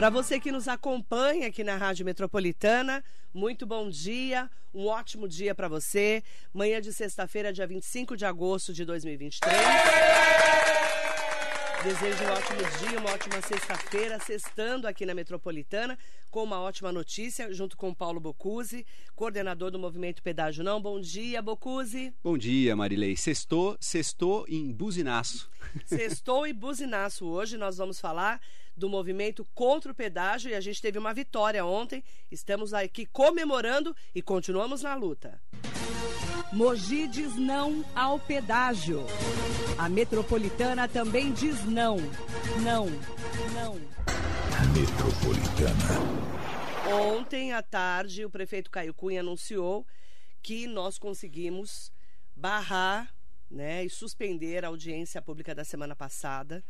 Para você que nos acompanha aqui na Rádio Metropolitana, muito bom dia, um ótimo dia para você. Manhã de sexta-feira, dia 25 de agosto de 2023. Desejo um ótimo dia, uma ótima sexta-feira, sextando aqui na Metropolitana, com uma ótima notícia, junto com o Paulo Bocuse, coordenador do Movimento Pedágio Não. Bom dia, Bocuse. Bom dia, Marilei. Sextou, sextou em buzinaço. Sextou e buzinaço. Hoje nós vamos falar do movimento contra o pedágio e a gente teve uma vitória ontem. Estamos aqui comemorando e continuamos na luta. Mogi diz não ao pedágio. A metropolitana também diz não. Não, não. Metropolitana. Ontem à tarde, o prefeito Caio Cunha anunciou que nós conseguimos barrar né, e suspender a audiência pública da semana passada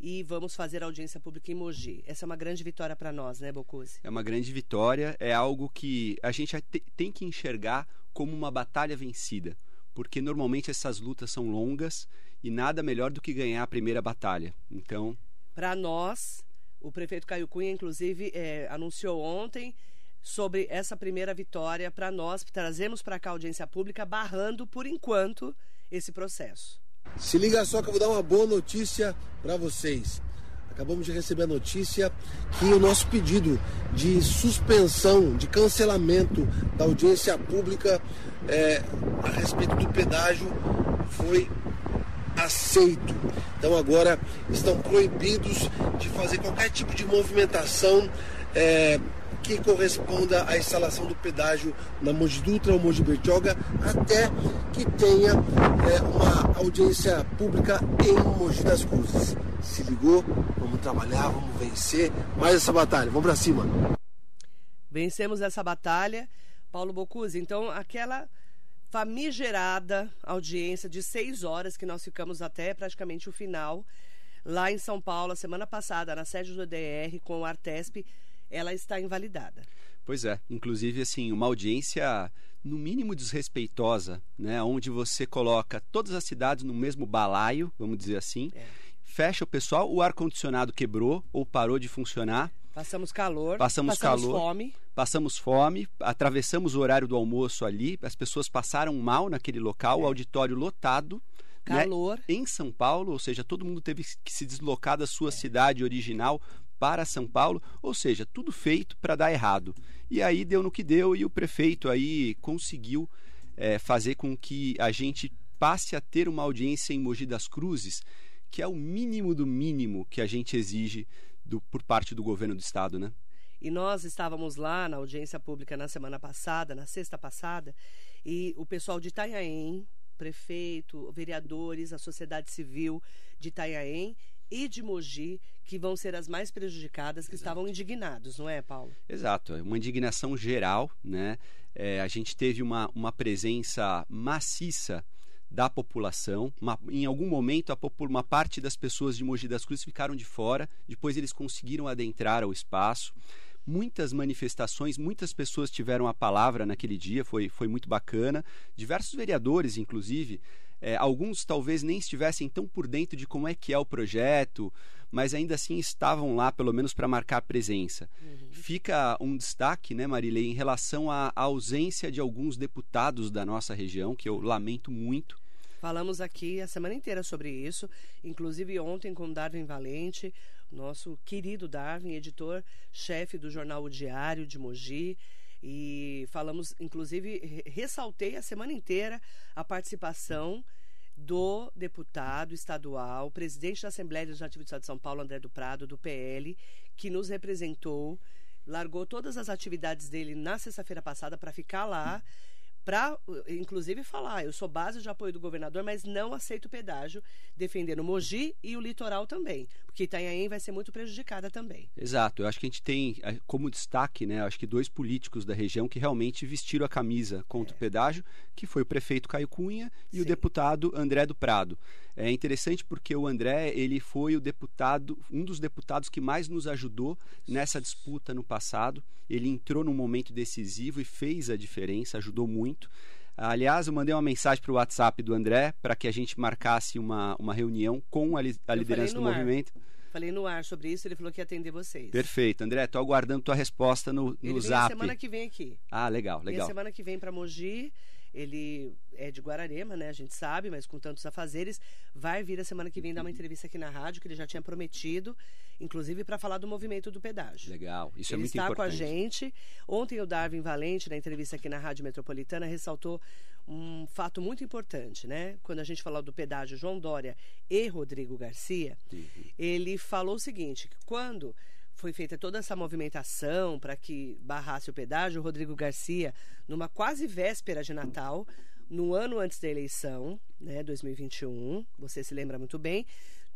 e vamos fazer audiência pública em Mogi. Essa é uma grande vitória para nós, né, Bocuse? É uma grande vitória, é algo que a gente tem que enxergar como uma batalha vencida, porque normalmente essas lutas são longas e nada melhor do que ganhar a primeira batalha. Então, para nós, o prefeito Caio Cunha, inclusive, é, anunciou ontem sobre essa primeira vitória para nós, trazemos para cá a audiência pública, barrando, por enquanto, esse processo. Se liga só que eu vou dar uma boa notícia para vocês. Acabamos de receber a notícia que o nosso pedido de suspensão, de cancelamento da audiência pública é, a respeito do pedágio foi aceito. Então agora estão proibidos de fazer qualquer tipo de movimentação é, que corresponda à instalação do pedágio na Mogi Dutra ou Mogi Bertioga, até que tenha é, uma audiência pública em Mogi das Cruzes. Se ligou? Vamos trabalhar, vamos vencer mais essa batalha. Vamos para cima. Vencemos essa batalha, Paulo Bocuse. Então, aquela famigerada audiência de seis horas que nós ficamos até praticamente o final lá em São Paulo, semana passada, na sede do DR, com o Artesp, ela está invalidada. Pois é, inclusive assim, uma audiência no mínimo desrespeitosa, né, onde você coloca todas as cidades no mesmo balaio, vamos dizer assim. É. Fecha o pessoal, o ar condicionado quebrou ou parou de funcionar. Passamos calor, passamos, passamos calor, fome. Passamos fome, atravessamos o horário do almoço ali, as pessoas passaram mal naquele local, é. o auditório lotado. Né, calor. Né, em São Paulo, ou seja, todo mundo teve que se deslocar da sua é. cidade original para São Paulo, ou seja, tudo feito para dar errado. E aí deu no que deu e o prefeito aí conseguiu é, fazer com que a gente passe a ter uma audiência em Mogi das Cruzes, que é o mínimo do mínimo que a gente exige do, por parte do governo do estado, né? E nós estávamos lá na audiência pública na semana passada, na sexta passada, e o pessoal de Itanhaém, prefeito, vereadores, a sociedade civil de Itanhaém e de Mogi, que vão ser as mais prejudicadas, que Exato. estavam indignados, não é, Paulo? Exato, é uma indignação geral, né? É, a gente teve uma, uma presença maciça da população. Uma, em algum momento, a, uma parte das pessoas de Mogi das Cruzes ficaram de fora, depois eles conseguiram adentrar ao espaço. Muitas manifestações, muitas pessoas tiveram a palavra naquele dia, foi, foi muito bacana. Diversos vereadores, inclusive, é, alguns talvez nem estivessem tão por dentro de como é que é o projeto, mas ainda assim estavam lá, pelo menos para marcar presença. Uhum. Fica um destaque, né, Marilei, em relação à ausência de alguns deputados da nossa região, que eu lamento muito. Falamos aqui a semana inteira sobre isso, inclusive ontem com Darwin Valente, nosso querido Darwin, editor-chefe do jornal O Diário de Mogi. E falamos, inclusive, ressaltei a semana inteira a participação do deputado estadual, presidente da Assembleia Legislativa do Estado de São Paulo, André do Prado, do PL, que nos representou, largou todas as atividades dele na sexta-feira passada para ficar lá para, inclusive, falar: eu sou base de apoio do governador, mas não aceito pedágio, defendendo Mogi e o litoral também, porque Itanhaém vai ser muito prejudicada também. Exato, eu acho que a gente tem como destaque, né, acho que dois políticos da região que realmente vestiram a camisa contra é. o pedágio, que foi o prefeito Caio Cunha e Sim. o deputado André do Prado. É interessante porque o André, ele foi o deputado, um dos deputados que mais nos ajudou nessa disputa no passado. Ele entrou num momento decisivo e fez a diferença, ajudou muito. Aliás, eu mandei uma mensagem para o WhatsApp do André para que a gente marcasse uma, uma reunião com a, li, a liderança do ar. movimento. Falei no ar sobre isso, ele falou que ia atender vocês. Perfeito. André, tô aguardando tua resposta no, no ele vem zap. semana que vem aqui. Ah, legal, Vem legal. semana que vem para Mogi. Ele é de Guararema, né? A gente sabe, mas com tantos afazeres, vai vir a semana que vem dar uma entrevista aqui na rádio, que ele já tinha prometido, inclusive para falar do movimento do pedágio. Legal. Isso ele é muito está importante. com a gente. Ontem o Darwin Valente, na entrevista aqui na Rádio Metropolitana, ressaltou um fato muito importante, né? Quando a gente falou do pedágio João Dória e Rodrigo Garcia, Uhum. ele falou o seguinte, que quando foi feita toda essa movimentação para que barrasse o pedágio, o Rodrigo Garcia, numa quase véspera de Natal, no ano antes da eleição, né, 2021, você se lembra muito bem,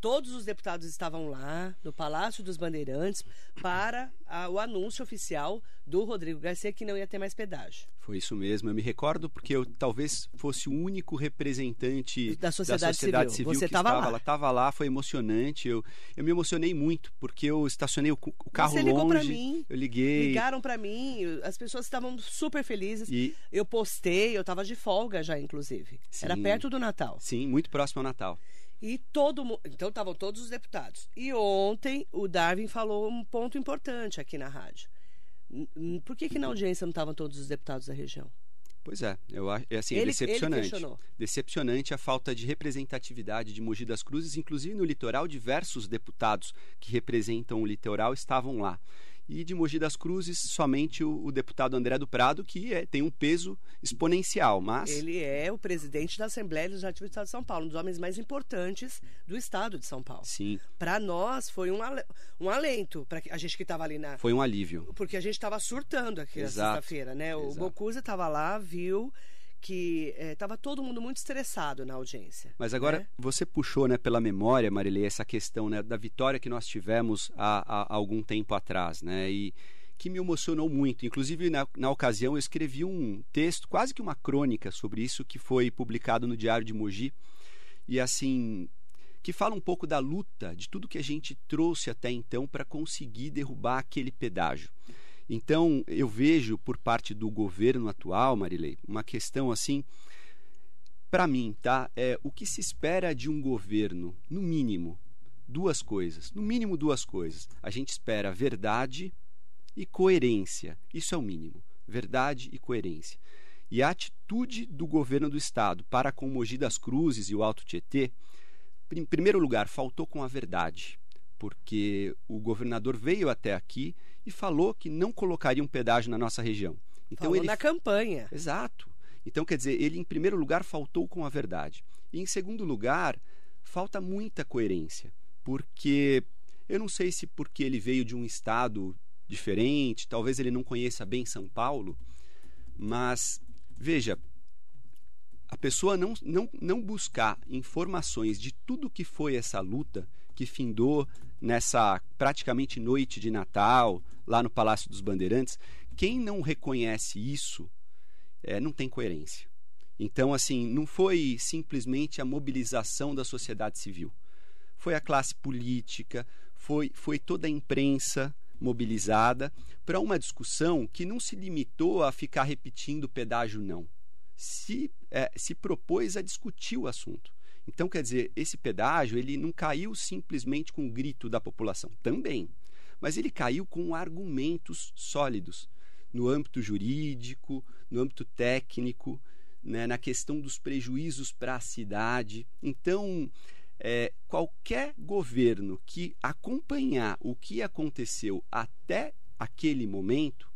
todos os deputados estavam lá no Palácio dos Bandeirantes para a- o anúncio oficial do Rodrigo Garcia que não ia ter mais pedágio. Foi isso mesmo. Eu me recordo porque eu talvez fosse o único representante Da sociedade civil. Você que estava estava lá. lá. Estava lá, foi emocionante. Eu, eu me emocionei muito porque eu estacionei o, o carro Você ligou longe. para mim, Eu liguei. ligaram para mim, as pessoas estavam super felizes. E Eu postei, eu estava de folga já, inclusive. Era Sim. perto do Natal. sim, muito próximo ao Natal. E todo mundo. Então estavam todos os deputados. E ontem o Darwin falou um ponto importante aqui na rádio. Por que, que na audiência não estavam todos os deputados da região? Pois é, eu acho, é assim, é Ele- ele decepcionante. decepcionante a falta de representatividade de Mogi das Cruzes, inclusive no litoral, diversos deputados que representam o litoral estavam lá. E de Mogi das Cruzes, somente o, o deputado André do Prado, que é- tem um peso exponencial, mas Ele é o presidente da Assembleia Legislativa do Estado de São Paulo, um dos homens mais importantes do Estado de São Paulo. sim, Para nós foi um, um alento, para a gente que estava ali na. foi um alívio. Porque a gente estava surtando aqui na Exato, sexta-feira, né? O exato. Bocusa estava lá, viu que estava todo mundo muito estressado na audiência. Mas agora né? você puxou né, pela memória, Marilei, essa questão né, da vitória que nós tivemos há, há- há algum tempo atrás, né? E que me emocionou muito. Inclusive, na, na ocasião, eu escrevi um texto, quase que uma crônica sobre isso, que foi publicado no Diário de Mogi. E assim, que fala um pouco da luta, de tudo que a gente trouxe até então para conseguir derrubar aquele pedágio. Então, eu vejo por parte do governo atual, Marilei, uma questão assim, para mim, tá? É o que se espera de um governo, no mínimo, duas coisas. No mínimo duas coisas. A gente espera verdade e coerência. Isso é o mínimo. Verdade e coerência. E a atitude do governo do estado para com Mogi das Cruzes e o Alto Tietê, em primeiro lugar, faltou com a verdade, porque o governador veio até aqui e falou que não colocaria um pedágio na nossa região. Então Falou ele na campanha. Exato. Então, quer dizer, ele em primeiro lugar faltou com a verdade. E em segundo lugar, falta muita coerência. Porque eu não sei se porque ele veio de um estado diferente, talvez ele não conheça bem São Paulo, mas veja, a pessoa não, não, não buscar informações de tudo que foi essa luta que findou nessa praticamente noite de Natal, lá no Palácio dos Bandeirantes, quem não reconhece isso é, não tem coerência. Então, assim, não foi simplesmente a mobilização da sociedade civil. Foi a classe política, foi, foi toda a imprensa mobilizada para uma discussão que não se limitou a ficar repetindo pedágio não. Se, é, se propôs a discutir o assunto. Então, quer dizer, esse pedágio ele não caiu simplesmente com o grito da população, também. Mas ele caiu com argumentos sólidos no âmbito jurídico, no âmbito técnico, né, na questão dos prejuízos para a cidade. Então, é, qualquer governo que acompanhar o que aconteceu até aquele momento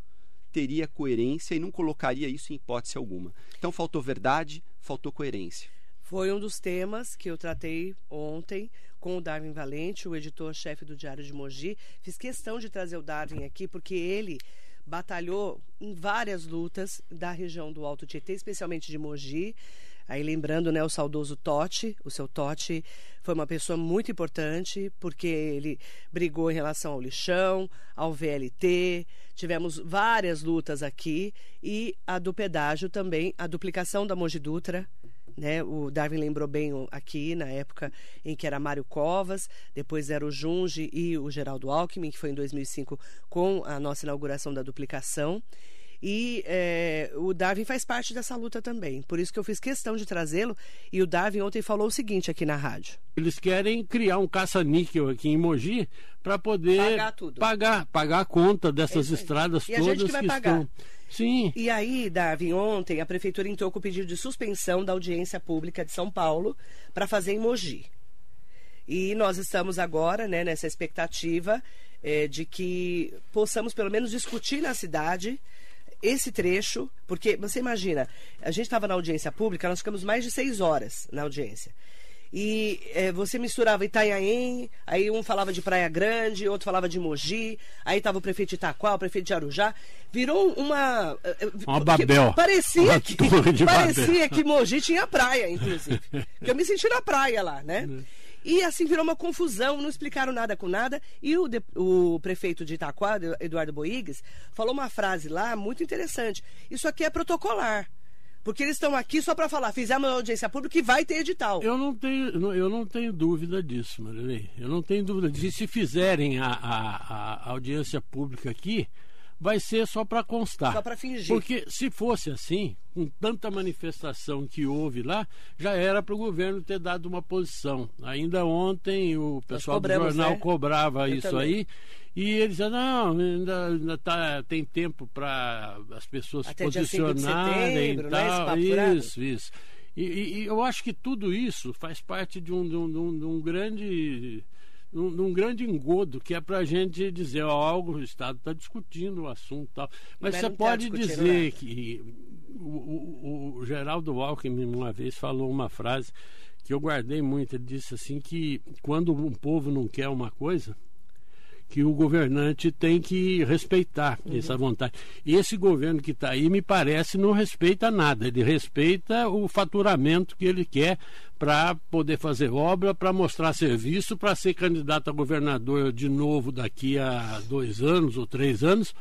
teria coerência e não colocaria isso em hipótese alguma. Então, faltou verdade, faltou coerência. Foi um dos temas que eu tratei ontem com o Darwin Valente, o editor-chefe do Diário de Mogi. Fiz questão de trazer o Darwin aqui porque ele batalhou em várias lutas da região do Alto Tietê, especialmente de Mogi. Aí lembrando, né, o saudoso Totti, o seu Totti foi uma pessoa muito importante porque ele brigou em relação ao lixão, ao VLT, tivemos várias lutas aqui e a do pedágio também, a duplicação da Mogi Dutra, né? O Darwin lembrou bem aqui na época em que era Mário Covas, depois era o Junge e o Geraldo Alckmin, que foi em 2005 com a nossa inauguração da duplicação. E é, o Darwin faz parte dessa luta também. Por isso que eu fiz questão de trazê-lo. E o Darwin ontem falou o seguinte aqui na rádio. Eles querem criar um caça-níquel aqui em Mogi para poder pagar, tudo. pagar pagar a conta dessas é estradas e todas que, vai que pagar. estão. Sim. E aí, Darwin, ontem a prefeitura entrou com o pedido de suspensão da audiência pública de São Paulo para fazer em Mogi. E nós estamos agora né, nessa expectativa é, de que possamos pelo menos discutir na cidade esse trecho, porque você imagina, a gente estava na audiência pública, nós ficamos mais de seis horas na audiência. E é, você misturava Itanhaém, aí um falava de Praia Grande, outro falava de Mogi, aí estava o prefeito de Itaquá, o prefeito de Arujá. Virou uma. Uma Babel. Parecia, uma que, parecia Babel. que Mogi tinha praia, inclusive. que eu me senti na praia lá, né? E assim virou uma confusão, não explicaram nada com nada. E o, de, o prefeito de Itaquá, Eduardo Boigues, falou uma frase lá muito interessante. Isso aqui é protocolar. Porque eles estão aqui só para falar, fizemos uma audiência pública e vai ter edital. Eu não tenho, eu não tenho dúvida disso, Marilei. Eu não tenho dúvida disso. E se fizerem a, a, a audiência pública aqui, vai ser só para constar. Só para fingir. Porque se fosse assim, com tanta manifestação que houve lá, já era para o governo ter dado uma posição. Ainda ontem o pessoal do jornal né? cobrava Eu isso também. aí. E eles diziam, não, ainda, ainda tá, tem tempo para as pessoas Até se dia 5 de posicionarem e né, esse tal. furado? isso, isso. E, e- e eu acho que tudo isso faz parte de um, de um- de um- de um grande de um, de um grande engodo que é para a gente dizer ó, algo o Estado está discutindo o assunto e tal. Mas, Mas você tá pode dizer nada. que o, o- o Geraldo Alckmin uma vez falou uma frase que eu guardei muito. Ele disse assim que quando um povo não quer uma coisa que o governante tem que respeitar Uhum. essa vontade. E esse governo que está aí, me parece, não respeita nada. Ele respeita o faturamento que ele quer para poder fazer obra, para mostrar serviço, para ser candidato a governador de novo daqui a dois anos ou três anos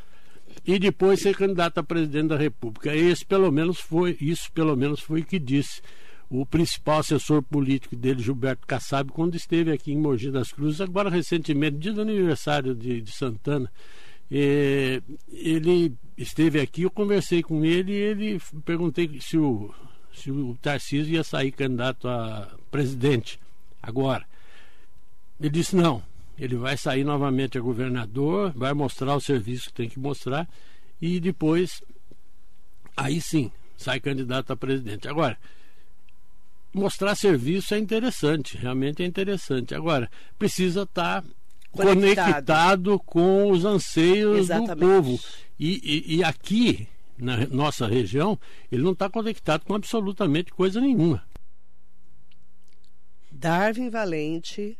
e depois ser candidato a presidente da República. Esse pelo menos foi, isso pelo menos foi o que disse o principal assessor político dele, Gilberto Kassab, quando esteve aqui em Mogi das Cruzes, agora recentemente, dia do aniversário de, de Santana. Eh, ele esteve aqui, eu conversei com ele e ele perguntei se o, se o Tarcísio ia sair candidato a presidente agora. Ele disse não, ele vai sair novamente a governador, vai mostrar o serviço que tem que mostrar e depois, aí sim, sai candidato a presidente. Agora, mostrar serviço é interessante, realmente é interessante. Agora, precisa estar Conectado. conectado com os anseios Exatamente. do povo. E, e- e aqui, na nossa região, ele não está conectado com absolutamente coisa nenhuma. Darwin Valente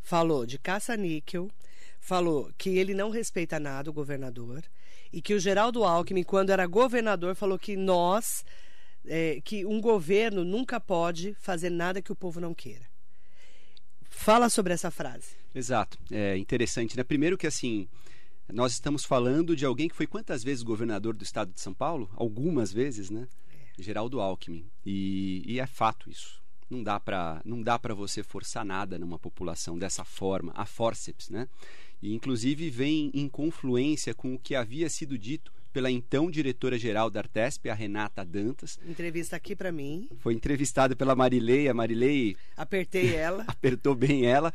falou de caça-níquel, falou que ele não respeita nada o governador e que o Geraldo Alckmin, quando era governador, falou que nós, é, que um governo nunca pode fazer nada que o povo não queira. Fala sobre essa frase. Exato. É interessante, né? Primeiro que assim, nós estamos falando de alguém que foi quantas vezes governador do estado de São Paulo? Algumas vezes, né? Geraldo Alckmin. E, e é fato isso. Não dá para não dá para você forçar nada numa população dessa forma, a forceps, né? E inclusive vem em confluência com o que havia sido dito pela então diretora-geral da Artesp, a Renata Dantas. Entrevista aqui para mim, Foi entrevistada pela Marilei, a Marilei apertei ela. apertou bem ela.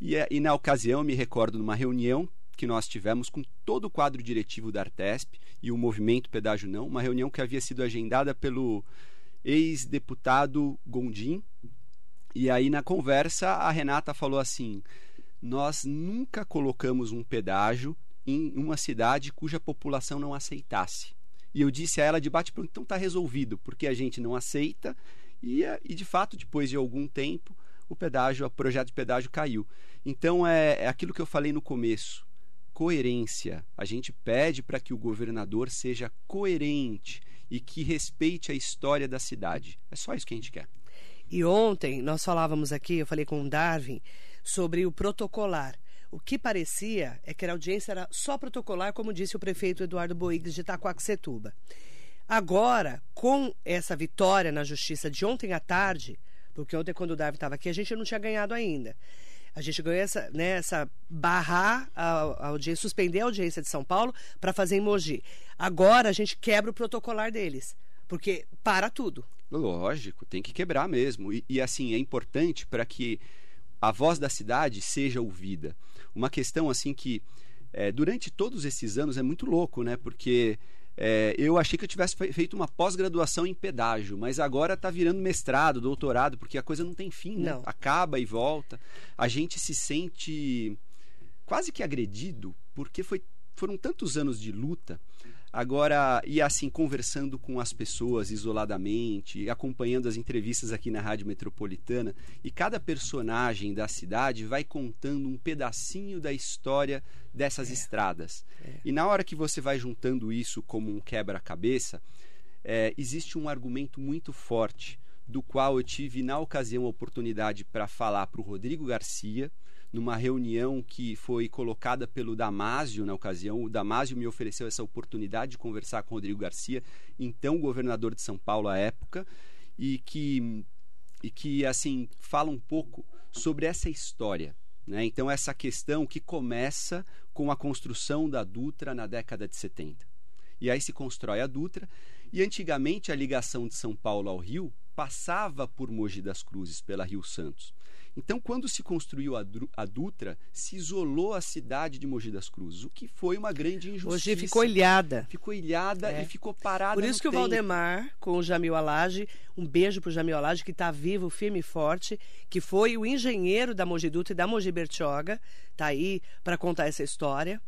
E, eh, e na ocasião, me recordo numa reunião que nós tivemos com todo o quadro diretivo da Artesp e o movimento Pedágio Não, uma reunião que havia sido agendada pelo ex-deputado Gondim. E aí, na conversa, a Renata falou assim: Nós nunca colocamos um pedágio em uma cidade cuja população não aceitasse. E eu disse a ela de bate pronto, então está resolvido, porque a gente não aceita e, eh, e de fato, depois de algum tempo, o pedágio, o projeto de pedágio caiu. Então é, é aquilo que eu falei no começo. Coerência. A gente pede para que o governador seja coerente e que respeite a história da cidade. É só isso que a gente quer. E ontem nós falávamos aqui, eu falei com o Darwin, sobre o protocolar. O que parecia é que a audiência era só protocolar, como disse o prefeito Eduardo Boigues de Itacoaxetuba. Agora, com essa vitória na justiça de ontem à tarde, porque ontem, quando o Darwin estava aqui, a gente não tinha ganhado ainda. A gente ganhou essa, né, essa barrar a audiência, suspender a audiência de São Paulo para fazer em Mogi. Agora a gente quebra o protocolar deles, porque para tudo. Lógico, tem que quebrar mesmo. E, e assim, é importante para que a voz da cidade seja ouvida. Uma questão assim que é, durante todos esses anos é muito louco, né? Porque é, eu achei que eu tivesse feito uma pós-graduação em pedágio, mas agora está virando mestrado, doutorado, porque a coisa não tem fim, né? Não. Acaba e volta. A gente se sente quase que agredido, porque foi, foram tantos anos de luta. Agora, e assim, conversando com as pessoas isoladamente, acompanhando as entrevistas aqui na Rádio Metropolitana, e cada personagem da cidade vai contando um pedacinho da história dessas É. estradas. E na hora que você vai juntando isso como um quebra-cabeça, é, existe um argumento muito forte, do qual eu tive, na ocasião, a oportunidade para falar para o Rodrigo Garcia, numa reunião que foi colocada pelo Damásio na ocasião. O Damásio me ofereceu essa oportunidade de conversar com Rodrigo Garcia, então governador de São Paulo à época, e que, e que assim, fala um pouco sobre essa história. Né? Então, essa questão que começa com a construção da Dutra na década de 70. E aí se constrói a Dutra, e antigamente a ligação de São Paulo ao Rio passava por Mogi das Cruzes, pela Rio Santos. Então, quando se construiu a, Dutra, se isolou a cidade de Mogi das Cruzes, o que foi uma grande injustiça. Hoje ficou ilhada. Ficou ilhada É. e ficou parada Por isso que o tempo. Valdemar, com o Jamil Alage, um beijo pro Jamil Alage, que está vivo, firme e forte, que foi o engenheiro da Mogi Dutra e da Mogi Bertioga, tá aí para contar essa história.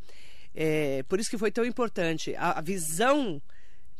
É, por isso que foi tão importante a, a visão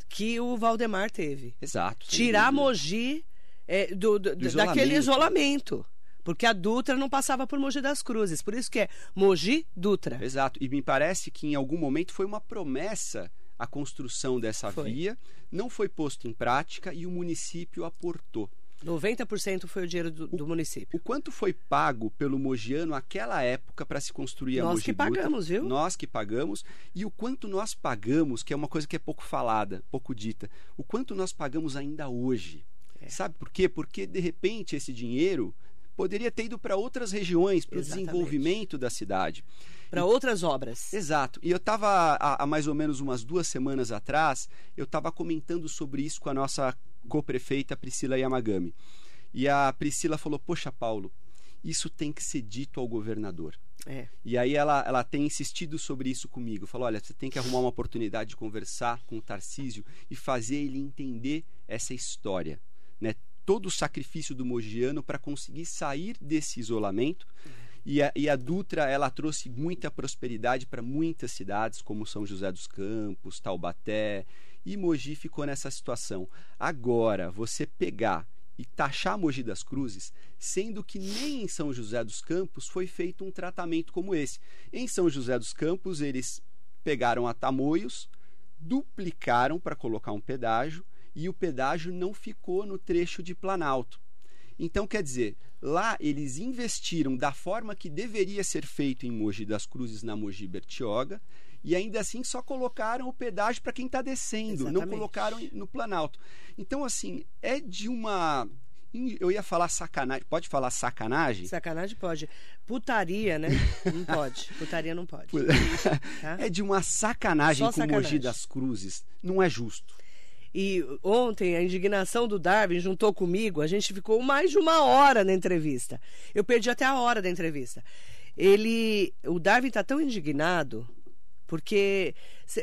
que o Valdemar teve. Exato. Tirar. Mogi é, do, do- Do daquele isolamento. Porque a Dutra não passava por Mogi das Cruzes. Por isso que é Mogi Dutra. Exato. E me parece que em algum momento foi uma promessa a construção dessa Foi. via, não foi posto em prática e o município aportou. 90% foi o dinheiro do, do município. O quanto foi pago pelo Mogiano naquela época para se construir a Nós Mogi que Dutra? pagamos, viu? Nós que pagamos. E o quanto nós pagamos, que é uma coisa que é pouco falada, pouco dita, o quanto nós pagamos ainda hoje. É. Sabe por quê? Porque, de repente, esse dinheiro poderia ter ido para outras regiões, para o desenvolvimento da cidade. Para outras obras. Exato. E eu estava, há, há mais ou menos umas duas semanas atrás, eu estava comentando sobre isso com a nossa co-prefeita Priscila Yamagami. E a Priscila falou: Poxa, Paulo, isso tem que ser dito ao governador. É. E aí ela, ela tem insistido sobre isso comigo. Falou: olha, você tem que arrumar uma oportunidade de conversar com o Tarcísio e fazer ele entender essa história. Né? Todo o sacrifício do Mogiano para conseguir sair desse isolamento. E a, e a Dutra ela trouxe muita prosperidade para muitas cidades, como São José dos Campos, Taubaté. E Mogi ficou nessa situação. Agora, você pegar e taxar Mogi das Cruzes, sendo que nem em São José dos Campos foi feito um tratamento como esse. Em São José dos Campos, eles pegaram a Tamoios, duplicaram para colocar um pedágio e o pedágio não ficou no trecho de Planalto. Então, quer dizer, lá eles investiram da forma que deveria ser feito em Mogi das Cruzes, na Mogi Bertioga, e ainda assim só colocaram o pedágio para quem está descendo, não Exatamente. colocaram no Planalto. Então, assim, é de uma. Eu ia falar sacanagem. Pode falar sacanagem? Sacanagem pode. Putaria, né? Não pode. Putaria não pode. Tá? É de uma sacanagem Só com Mogi sacanagem. das Cruzes. Não é justo. E ontem a indignação do Darwin juntou comigo, a gente ficou mais de uma hora na entrevista. Eu perdi até a hora da entrevista. Ele, o Darwin está tão indignado porque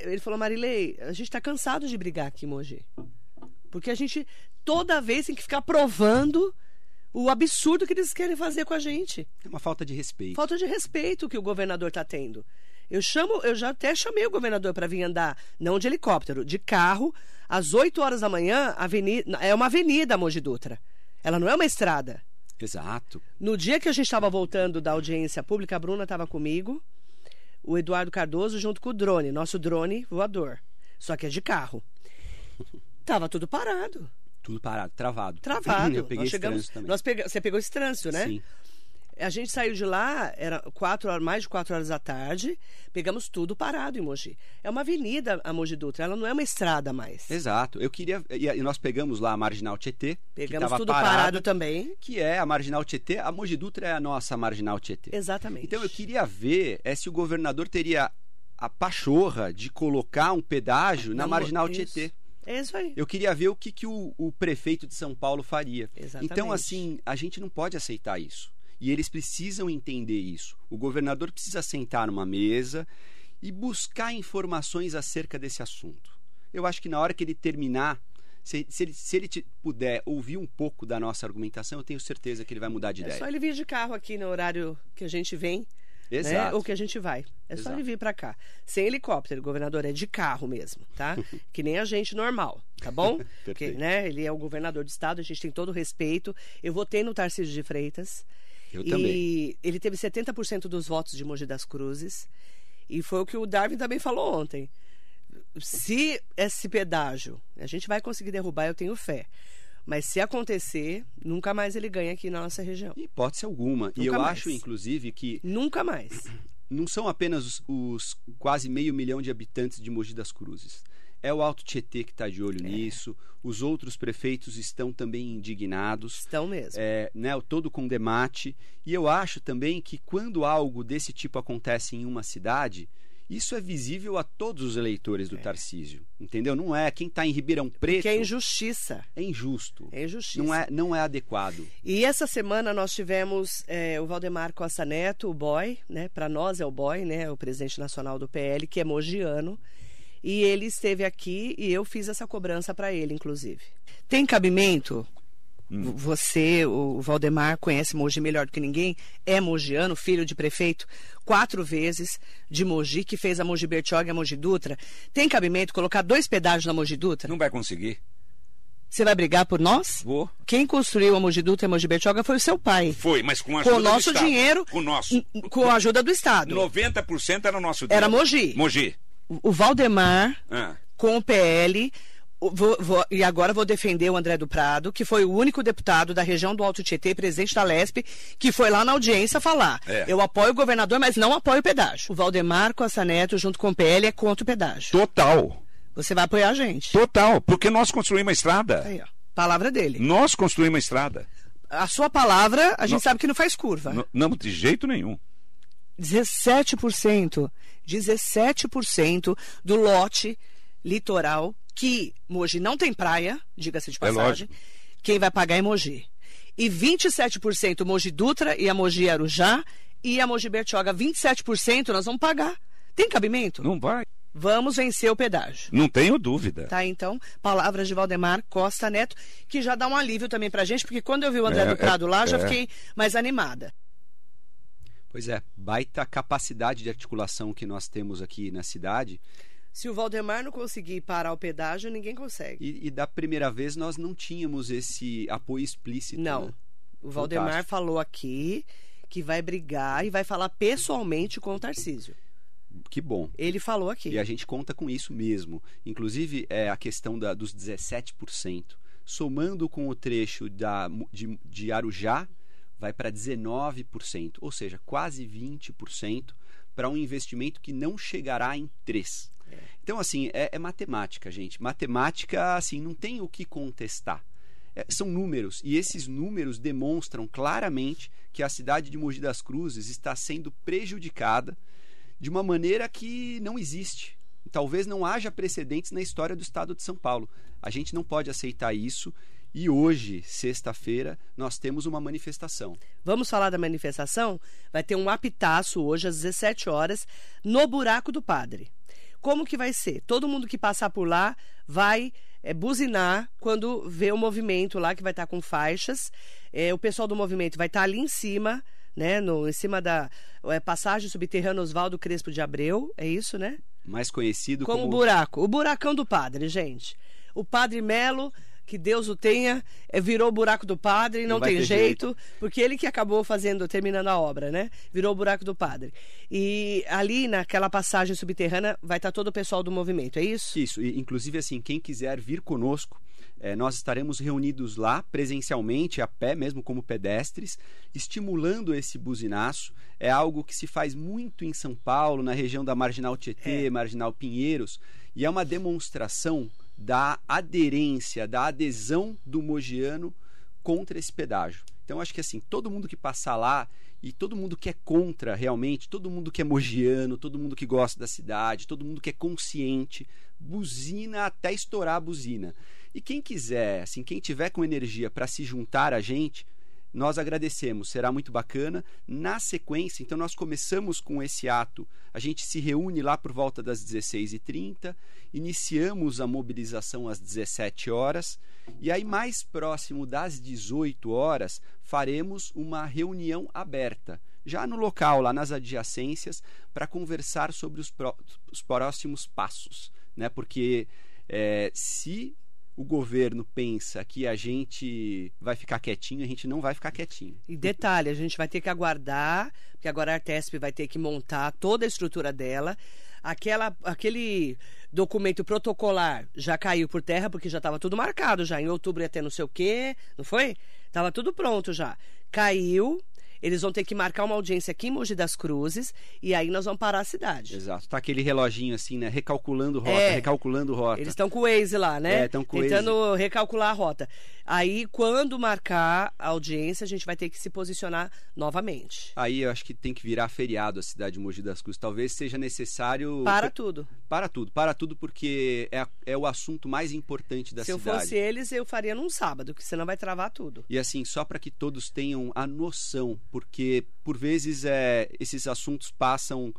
ele falou, Marilei, a gente está cansado de brigar aqui em Mogi. Porque a gente toda vez tem que ficar provando o absurdo que eles querem fazer com a gente. É uma falta de respeito. Falta de respeito que o governador está tendo. Eu chamo, eu já até chamei o governador para vir andar, não de helicóptero, de carro, às 8 horas da manhã, avenida, é uma avenida Mogi Dutra. Ela não é uma estrada. Exato. No dia que a gente estava voltando da audiência pública, a Bruna estava comigo, o Eduardo Cardoso junto com o drone, nosso drone voador. Só que é de carro. Tava tudo parado, Tudo parado, travado. travado. Eu peguei nós esse chegamos, trânsito também. nós pega, você pegou esse trânsito, né? Sim. A gente saiu de lá, era quatro horas, mais de quatro horas da tarde, pegamos tudo parado em Mogi. É uma avenida a Mogi Dutra, ela não é uma estrada mais. Exato. Eu queria. E nós pegamos lá a Marginal Tietê. Pegamos tudo parado, parado, também. Que é a Marginal Tietê. A Mogi Dutra é a nossa Marginal Tietê. Exatamente. Então eu queria ver é se o governador teria a pachorra de colocar um pedágio na, na Marginal isso. Tietê. É isso aí. Eu queria ver o que, que o, o prefeito de São Paulo faria. Exatamente. Então, assim, a gente não pode aceitar isso. E eles precisam entender isso. O governador precisa sentar numa mesa e buscar informações acerca desse assunto. Eu acho que na hora que ele terminar, se, se ele, se ele puder ouvir um pouco da nossa argumentação, eu tenho certeza que ele vai mudar de é ideia. É só ele vir de carro aqui no horário que a gente vem. Né? Exato. Né? Ou que a gente vai. É Exato. só ele vir para cá. Sem helicóptero, governador é de carro mesmo, tá? que nem a gente normal, tá bom? Porque, né, ele é o governador do estado, a gente tem todo o respeito. Eu votei no Tarcísio de Freitas. Eu e também. ele teve 70% dos votos de Mogi das Cruzes. E foi o que o Darwin também falou ontem. Se esse pedágio a gente vai conseguir derrubar, eu tenho fé. Mas se acontecer, nunca mais ele ganha aqui na nossa região. Hipótese alguma. Nunca e eu mais. acho, inclusive, que. Nunca mais. Não são apenas os, os quase meio milhão de habitantes de Mogi das Cruzes. É o Alto Tietê que está de olho é. nisso. Os outros prefeitos estão também indignados. Estão mesmo. É, né, todo com demate. E eu acho também que quando algo desse tipo acontece em uma cidade, isso é visível a todos os eleitores do é. Tarcísio. Entendeu? Não é quem está em Ribeirão Preto. Porque é injustiça. É injusto. É injustiça. Não é, não é adequado. E essa semana nós tivemos é, o Valdemar Costa Neto, o boy, né? Para nós é o boy, né? O presidente nacional do PL, que é mogiano. E ele esteve aqui e eu fiz essa cobrança para ele, inclusive. Tem cabimento? Hum. Você, o Valdemar, conhece Mogi melhor do que ninguém, é mogiano, filho de prefeito, quatro vezes de Mogi, que fez a Mogi Bertioga e a Mogi Dutra. Tem cabimento colocar dois pedágios na Mogi Dutra? Não vai conseguir. Você vai brigar por nós? Vou. Quem construiu a Mogi Dutra e a Mogi Bertioga foi o seu pai. Foi, mas com a ajuda com o nosso dinheiro. Com o nosso. Com a ajuda do Estado. 90% era o nosso dinheiro. Era Mogi. Mogi o Valdemar, ah. com o PL, Vou, vou, e agora vou defender o André do Prado, que foi o único deputado da região do Alto Tietê, presidente da LESP, que foi lá na audiência falar: é. eu apoio o governador, mas não apoio o pedágio. O Valdemar Costa Neto, junto com o PL, é contra o pedágio. Total. Você vai apoiar a gente. Total, porque nós construímos uma estrada. Aí, ó. Palavra dele. Nós construímos uma estrada. A sua palavra, a gente não, sabe que não faz curva. Não, não de jeito nenhum. 17%. 17% do lote litoral que Mogi não tem praia, diga-se de é passagem. É quem vai pagar é Mogi. E 27% Mogi Dutra e a Mogi Arujá e a Mogi Bertioga 27% nós vamos pagar. Tem cabimento? Não vai. Vamos vencer o pedágio. Não tenho dúvida. Tá, então, palavras de Valdemar Costa Neto, que já dá um alívio também pra gente, porque quando eu vi o André é, do Prado lá, é, já fiquei mais animada. Pois é, baita capacidade de articulação que nós temos aqui na cidade. Se o Valdemar não conseguir parar o pedágio, ninguém consegue. E, e da primeira vez nós não tínhamos esse apoio explícito. Não. Né? O Valdemar Fantástico. falou aqui que vai brigar e vai falar pessoalmente com o Tarcísio. Que bom. Ele falou aqui. E a gente conta com isso mesmo. Inclusive, é a questão da, dos 17%. Somando com o trecho da, de, de Arujá vai para 19%, ou seja, quase 20% para um investimento que não chegará em 3%. É. Então, assim, é, é, matemática, gente. Matemática, assim, não tem o que contestar. É, são números, e esses números demonstram claramente que a cidade de Mogi das Cruzes está sendo prejudicada de uma maneira que não existe. Talvez não haja precedentes na história do estado de São Paulo. A gente não pode aceitar isso e hoje, sexta-feira, nós temos uma manifestação. Vamos falar da manifestação? Vai ter um apitaço hoje às 17 horas no Buraco do Padre. Como que vai ser? Todo mundo que passar por lá vai é, buzinar quando vê o movimento lá que vai estar com faixas. É, o pessoal do movimento vai estar ali em cima, né? No, em cima da é, passagem subterrânea Oswaldo Crespo de Abreu, é isso, né? Mais conhecido como... Como o buraco. O buracão do padre, gente. O padre Melo que Deus o tenha, é, virou o buraco do padre, não, Não tem ter jeito, porque ele que acabou fazendo, terminando a obra, né? Virou o buraco do padre. E ali naquela passagem subterrânea vai estar todo o pessoal do movimento, é isso? Isso, e, inclusive assim, quem quiser vir conosco, eh, nós estaremos reunidos lá presencialmente, a pé, mesmo como pedestres, estimulando esse buzinaço. É algo que se faz muito em São Paulo, na região da Marginal Tietê, É. Marginal Pinheiros, e é uma demonstração da aderência, da adesão do mogiano contra esse pedágio. Então acho que assim, todo mundo que passar lá e todo mundo que é contra realmente, todo mundo que é mogiano, todo mundo que gosta da cidade, todo mundo que é consciente, buzina até estourar a buzina. E quem quiser, assim, quem tiver com energia para se juntar a gente, nós agradecemos, será muito bacana. Na sequência, então, nós começamos com esse ato. A gente se reúne lá por volta das 16h30, iniciamos a mobilização às 17 horas, e aí, mais próximo das 18 horas, faremos uma reunião aberta, já no local, lá nas adjacências, para conversar sobre os, pró- os próximos passos. Né? Porque eh, se o governo pensa que a gente vai ficar quietinho, a gente não vai ficar quietinho. E detalhe, a gente vai ter que aguardar, porque agora a Artesp vai ter que montar toda a estrutura dela. Aquela, aquele documento protocolar já caiu por terra, porque já estava tudo marcado já. Em outubro ia ter não sei o quê, não foi? Tava tudo pronto já. Caiu, eles vão ter que marcar uma audiência aqui em Mogi das Cruzes, e aí nós vamos parar a cidade. Exato. Tá aquele reloginho assim, né? Recalculando rota, É. recalculando rota. Eles estão com o Waze lá, né? É, tão com o Tentando recalcular a rota. Aí, quando marcar a audiência, a gente vai ter que se posicionar novamente. Aí eu acho que tem que virar feriado a cidade de Mogi das Cruzes. Talvez seja necessário. Para tudo. Para tudo, para tudo, porque é, é o assunto mais importante da Se eu cidade. fosse eles, eu faria num sábado, que senão vai travar tudo. E assim, só para que todos tenham a noção, porque por vezes é, esses assuntos passam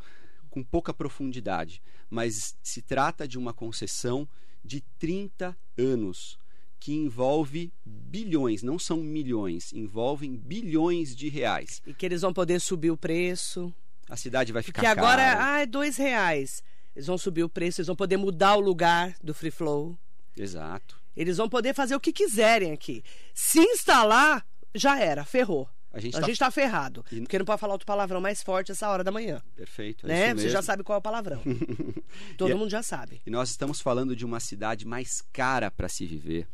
com pouca profundidade, mas se trata de uma concessão de 30 anos que envolve bilhões, não são milhões, envolvem bilhões de reais. E que eles vão poder subir o preço. A cidade vai ficar Porque agora cara. ah, é dois reais. Eles vão subir o preço, eles vão poder mudar o lugar do free flow. Exato. Eles vão poder fazer o que quiserem aqui. Se instalar, já era, ferrou. A gente A tá- gente tá ferrado. E- Porque não pode falar outro palavrão mais forte essa hora da manhã. Perfeito. É né? isso Você já sabe qual é o palavrão. Todo E é- mundo já sabe. E nós estamos falando de uma cidade mais cara para se viver.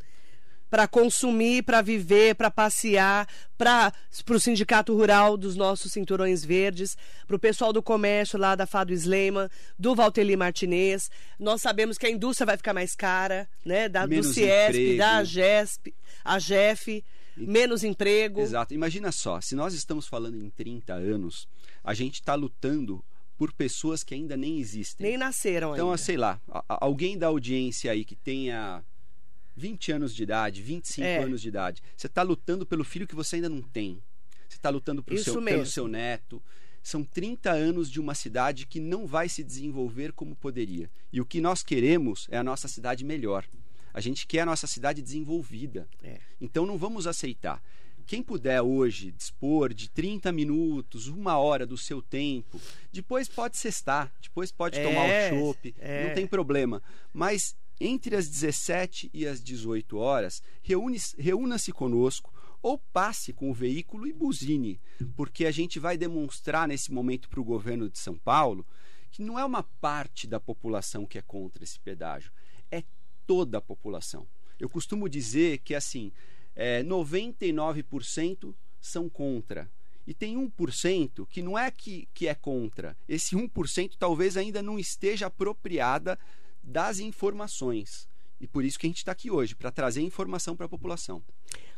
Para consumir, para viver, para passear, para o sindicato rural dos nossos cinturões verdes, para o pessoal do comércio lá da Fado Sleiman, do Valteli Martinez. Nós sabemos que a indústria vai ficar mais cara, né? Da, do Ciesp, emprego. da GESP, a GEF, menos emprego. Exato. Imagina só, se nós estamos falando em 30 anos, a gente está lutando por pessoas que ainda nem existem. Nem nasceram Então, ainda. sei lá, alguém da audiência aí que tenha 20 anos de idade, 25 É. anos de idade, você está lutando pelo filho que você ainda não tem. Você está lutando seu, pelo seu neto. São 30 anos de uma cidade que não vai se desenvolver como poderia. E o que nós queremos é a nossa cidade melhor. A gente quer a nossa cidade desenvolvida. É. Então não vamos aceitar. Quem puder hoje dispor de 30 minutos, uma hora do seu tempo, depois pode cestar, depois pode É, tomar o chopp, é. não tem problema. Mas entre as 17 e as 18 horas, reúna-se conosco ou passe com o veículo e buzine, porque a gente vai demonstrar nesse momento para o governo de São Paulo que não é uma parte da população que é contra esse pedágio, é toda a população. Eu costumo dizer que assim, é, 99% são contra. E tem 1% que não é que, que é contra. Esse 1% talvez ainda não esteja apropriada das informações. E por isso que a gente está aqui hoje, para trazer informação para a população.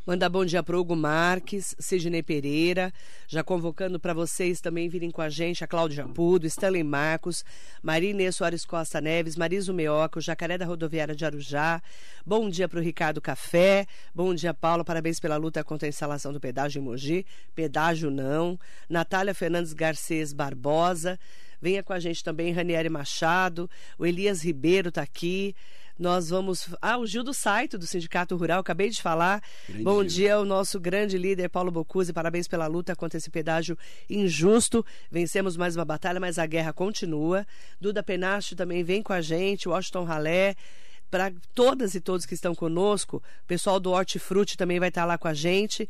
Mandar bom dia para Hugo Marques, Sidney Pereira, já convocando para vocês também virem com a gente, a Cláudia Pudo, Stanley Marcos, Marinê Soares Costa Neves, Mariso Meoca, o Jacaré da Rodoviária de Arujá. Bom dia para o Ricardo Café, bom dia, Paulo, parabéns pela luta contra a instalação do pedágio em Mogi, pedágio não. Natália Fernandes Garcês Barbosa, venha com a gente também, Ranieri Machado, o Elias Ribeiro está aqui. Nós vamos. Ah, o Gil do Saito, do Sindicato Rural, acabei de falar. Grande Bom Gil. dia ao nosso grande líder, Paulo Bocuse. Parabéns pela luta contra esse pedágio injusto. Vencemos mais uma batalha, mas a guerra continua. Duda Penacho também vem com a gente, Washington Ralé. para todas e todos que estão conosco. O pessoal do Hortifruti também vai estar lá com a gente,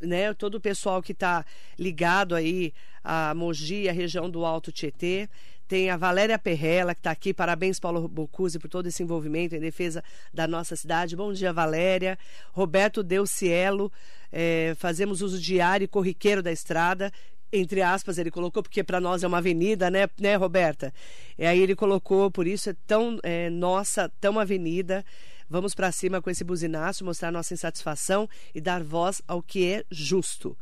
né? Todo o pessoal que está ligado aí a Mogi, a região do Alto Tietê. Tem a Valéria Perrella, que está aqui. Parabéns, Paulo Bocuse, por todo esse envolvimento em defesa da nossa cidade. Bom dia, Valéria. Roberto Deucielo, é, fazemos uso diário e corriqueiro da estrada entre aspas, ele colocou, porque para nós é uma avenida, né, né, Roberta? E aí ele colocou, por isso é tão é, nossa, tão avenida. Vamos para cima com esse buzinaço, mostrar nossa insatisfação e dar voz ao que é justo.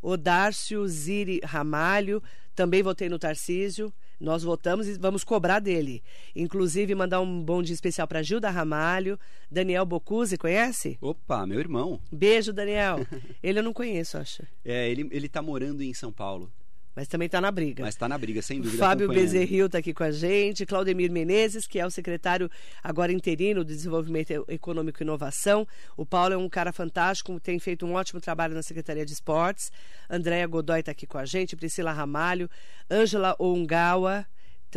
O Dárcio Ziri Ramalho, também votei no Tarcísio. Nós votamos e vamos cobrar dele. Inclusive, mandar um bom dia especial para Gilda Ramalho, Daniel Bocuse, conhece? Opa, meu irmão. Beijo, Daniel. ele eu não conheço, acho. É, ele, ele tá morando em São Paulo. Mas também está na briga. Mas está na briga, sem dúvida. Fábio Bezerril está aqui com a gente, Claudemir Menezes, que é o secretário agora interino do Desenvolvimento Econômico e Inovação. O Paulo é um cara fantástico, tem feito um ótimo trabalho na Secretaria de Esportes. Andréa Godoy está aqui com a gente, Priscila Ramalho, Ângela Ongawa.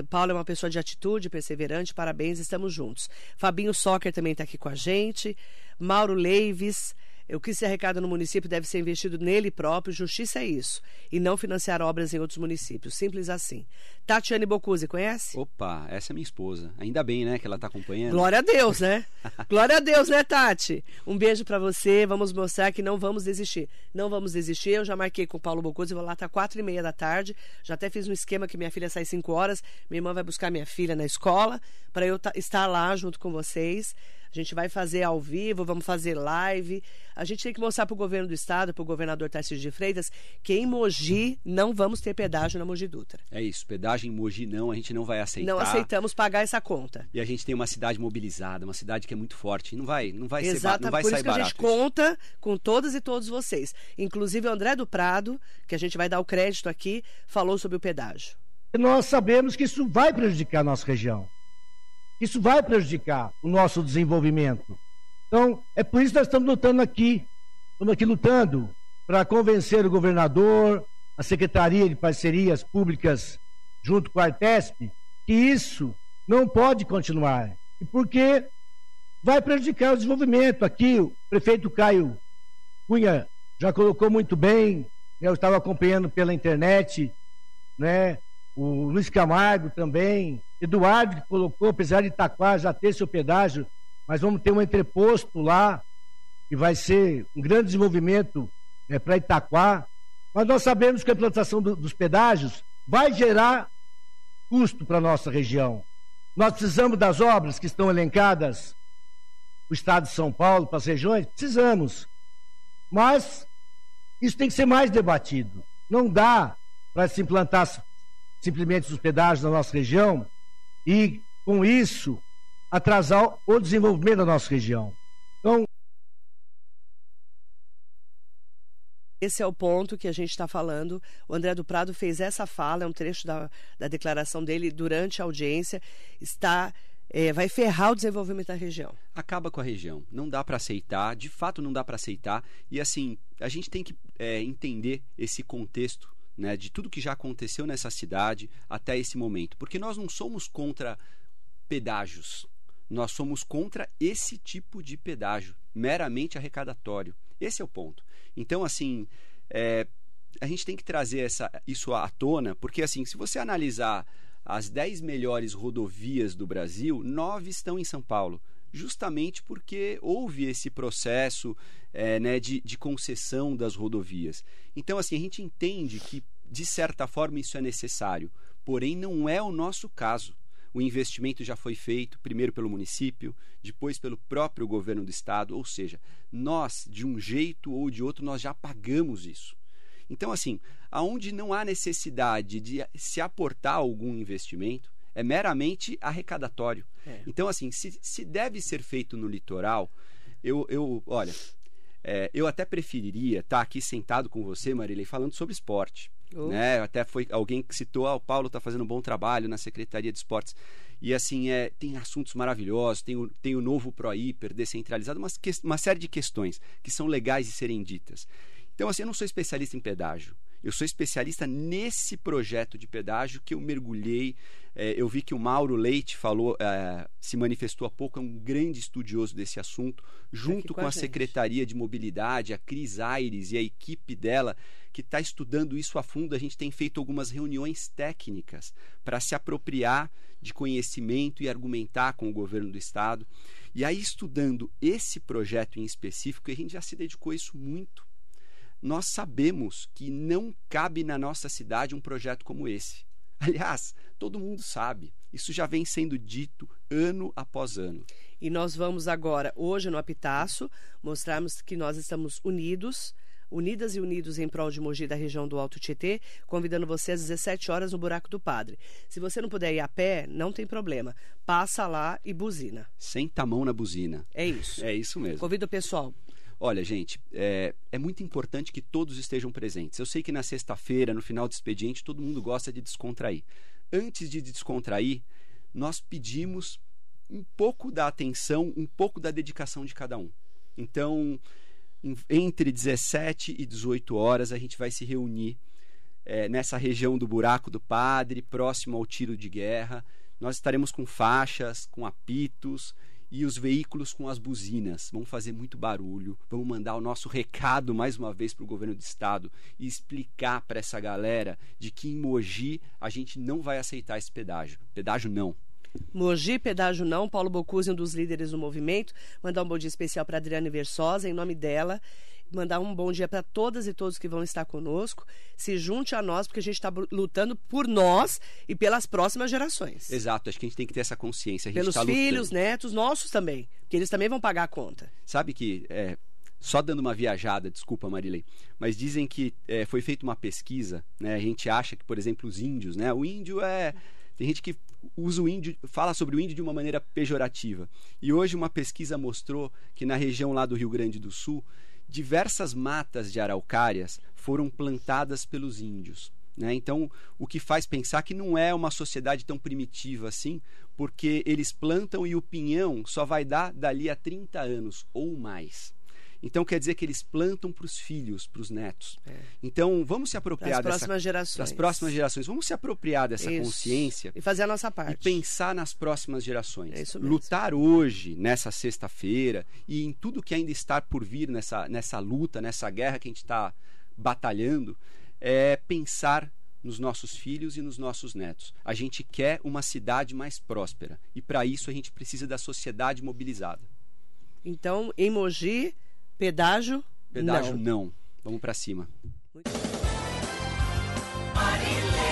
Paulo é uma pessoa de atitude, perseverante, parabéns, estamos juntos. Fabinho Soccer também está aqui com a gente. Mauro Leives, o que se arrecada no município deve ser investido nele próprio, justiça é isso. E não financiar obras em outros municípios. Simples assim. Tatiane Bocuse, conhece? Opa, essa é minha esposa. Ainda bem, né, que ela está acompanhando. Glória a Deus, né? Glória a Deus, né, Tati? Um beijo para você. Vamos mostrar que não vamos desistir. Não vamos desistir. Eu já marquei com o Paulo Bocuse, vou lá até quatro e meia da tarde. Já até fiz um esquema que minha filha sai cinco horas. Minha irmã vai buscar minha filha na escola para eu estar lá junto com vocês. A gente vai fazer ao vivo, vamos fazer live. A gente tem que mostrar para o governo do estado, para o governador Tarcísio de Freitas, que em Mogi não vamos ter pedágio na Mogi Dutra. É isso, pedágio em Mogi não, a gente não vai aceitar. Não aceitamos pagar essa conta. E a gente tem uma cidade mobilizada, uma cidade que é muito forte. Não vai, não vai Exato, ser, não vai por sair isso que a gente isso. conta com todas e todos vocês. Inclusive o André do Prado, que a gente vai dar o crédito aqui, falou sobre o pedágio. Nós sabemos que isso vai prejudicar a nossa região. Isso vai prejudicar o nosso desenvolvimento. Então, é por isso que nós estamos lutando aqui. Estamos aqui lutando para convencer o governador, a Secretaria de Parcerias Públicas, junto com a Artesp, que isso não pode continuar. E porque vai prejudicar o desenvolvimento. Aqui, o prefeito Caio Cunha já colocou muito bem, né? eu estava acompanhando pela internet, né? O Luiz Camargo também, Eduardo que colocou, apesar de Itaquá já ter seu pedágio, mas vamos ter um entreposto lá, que vai ser um grande desenvolvimento é, para Itaquá. Mas nós sabemos que a implantação do, dos pedágios vai gerar custo para a nossa região. Nós precisamos das obras que estão elencadas o estado de São Paulo, para as regiões? Precisamos. Mas isso tem que ser mais debatido. Não dá para se implantar simplesmente os pedágios na nossa região e, com isso, atrasar o desenvolvimento da nossa região. Então, Esse é o ponto que a gente está falando. O André do Prado fez essa fala, é um trecho da, da declaração dele durante a audiência. Está é, vai ferrar o desenvolvimento da região. Acaba com a região. Não dá para aceitar, de fato não dá para aceitar. E assim, a gente tem que é, entender esse contexto né, de tudo que já aconteceu nessa cidade até esse momento. Porque nós não somos contra pedágios. Nós somos contra esse tipo de pedágio, meramente arrecadatório. Esse é o ponto. Então, assim, é, a gente tem que trazer essa, isso à tona, porque, assim, se você analisar as 10 melhores rodovias do Brasil, nove estão em São Paulo justamente porque houve esse processo é, né, de, de concessão das rodovias. Então, assim, a gente entende que, de certa forma, isso é necessário, porém não é o nosso caso. O investimento já foi feito, primeiro pelo município, depois pelo próprio governo do estado, ou seja, nós, de um jeito ou de outro, nós já pagamos isso. Então, assim, aonde não há necessidade de se aportar algum investimento, é meramente arrecadatório. É. Então, assim, se, se deve ser feito no litoral, eu, eu olha, é, eu até preferiria estar aqui sentado com você, Marilei, falando sobre esporte. Né? Até foi alguém que citou, ah, o Paulo está fazendo um bom trabalho na Secretaria de Esportes. E assim, é, tem assuntos maravilhosos, tem o, tem o novo ProHiper descentralizado, uma, uma série de questões que são legais de serem ditas. Então, assim, eu não sou especialista em pedágio. Eu sou especialista nesse projeto de pedágio que eu mergulhei. É, eu vi que o Mauro Leite falou, é, se manifestou há pouco, é um grande estudioso desse assunto, junto com a a. Secretaria de Mobilidade, a Cris Aires e a equipe dela, que está estudando isso a fundo. A gente tem feito algumas reuniões técnicas para se apropriar de conhecimento e argumentar com o governo do estado. E aí, estudando esse projeto em específico, a gente já se dedicou a isso muito nós sabemos que não cabe na nossa cidade um projeto como esse. Aliás, todo mundo sabe. Isso já vem sendo dito ano após ano. E nós vamos agora, hoje no Apitaço, mostrarmos que nós estamos unidos, unidas e unidos em prol de Mogi da região do Alto Tietê, convidando você às 17 horas no Buraco do Padre. Se você não puder ir a pé, não tem problema. Passa lá e buzina. Senta a mão na buzina. É isso. É isso mesmo. Convido o pessoal. Olha, gente, é, é muito importante que todos estejam presentes. Eu sei que na sexta-feira, no final do expediente, todo mundo gosta de descontrair. Antes de descontrair, nós pedimos um pouco da atenção, um pouco da dedicação de cada um. Então, entre 17 e 18 horas, a gente vai se reunir é, nessa região do Buraco do Padre, próximo ao tiro de guerra. Nós estaremos com faixas, com apitos e os veículos com as buzinas. Vamos fazer muito barulho, vamos mandar o nosso recado mais uma vez para o governo do estado e explicar para essa galera de que em Mogi a gente não vai aceitar esse pedágio. Pedágio não. Mogi, pedágio não, Paulo Bocuse, um dos líderes do movimento. Mandar um bom dia especial para Adriane Versosa, em nome dela. Mandar um bom dia para todas e todos que vão estar conosco. Se junte a nós, porque a gente está lutando por nós e pelas próximas gerações. Exato, acho que a gente tem que ter essa consciência. Pelos tá filhos, lutando. netos, nossos também. Porque eles também vão pagar a conta. Sabe que, é, só dando uma viajada, desculpa Marilei, mas dizem que é, foi feita uma pesquisa, né? A gente acha que, por exemplo, os índios, né? O índio é. Tem gente que usa o índio, fala sobre o índio de uma maneira pejorativa. E hoje uma pesquisa mostrou que na região lá do Rio Grande do Sul, diversas matas de araucárias foram plantadas pelos índios. Né? Então, o que faz pensar que não é uma sociedade tão primitiva assim, porque eles plantam e o pinhão só vai dar dali a 30 anos ou mais. Então, quer dizer que eles plantam para os filhos, para os netos. Então, vamos se apropriar as dessa próximas gerações. das próximas gerações. Vamos se apropriar dessa Isso. consciência E fazer a nossa e parte. pensar nas próximas gerações. É isso mesmo. Lutar hoje, nessa sexta-feira, e em tudo que ainda está por vir nessa, nessa luta, nessa guerra que a gente está batalhando, é pensar nos nossos filhos e nos nossos netos. A gente quer uma cidade mais próspera. E para isso a gente precisa da sociedade mobilizada. Então, em Mogi, pedágio, Pedágio não. não. Vamos para cima. Marilê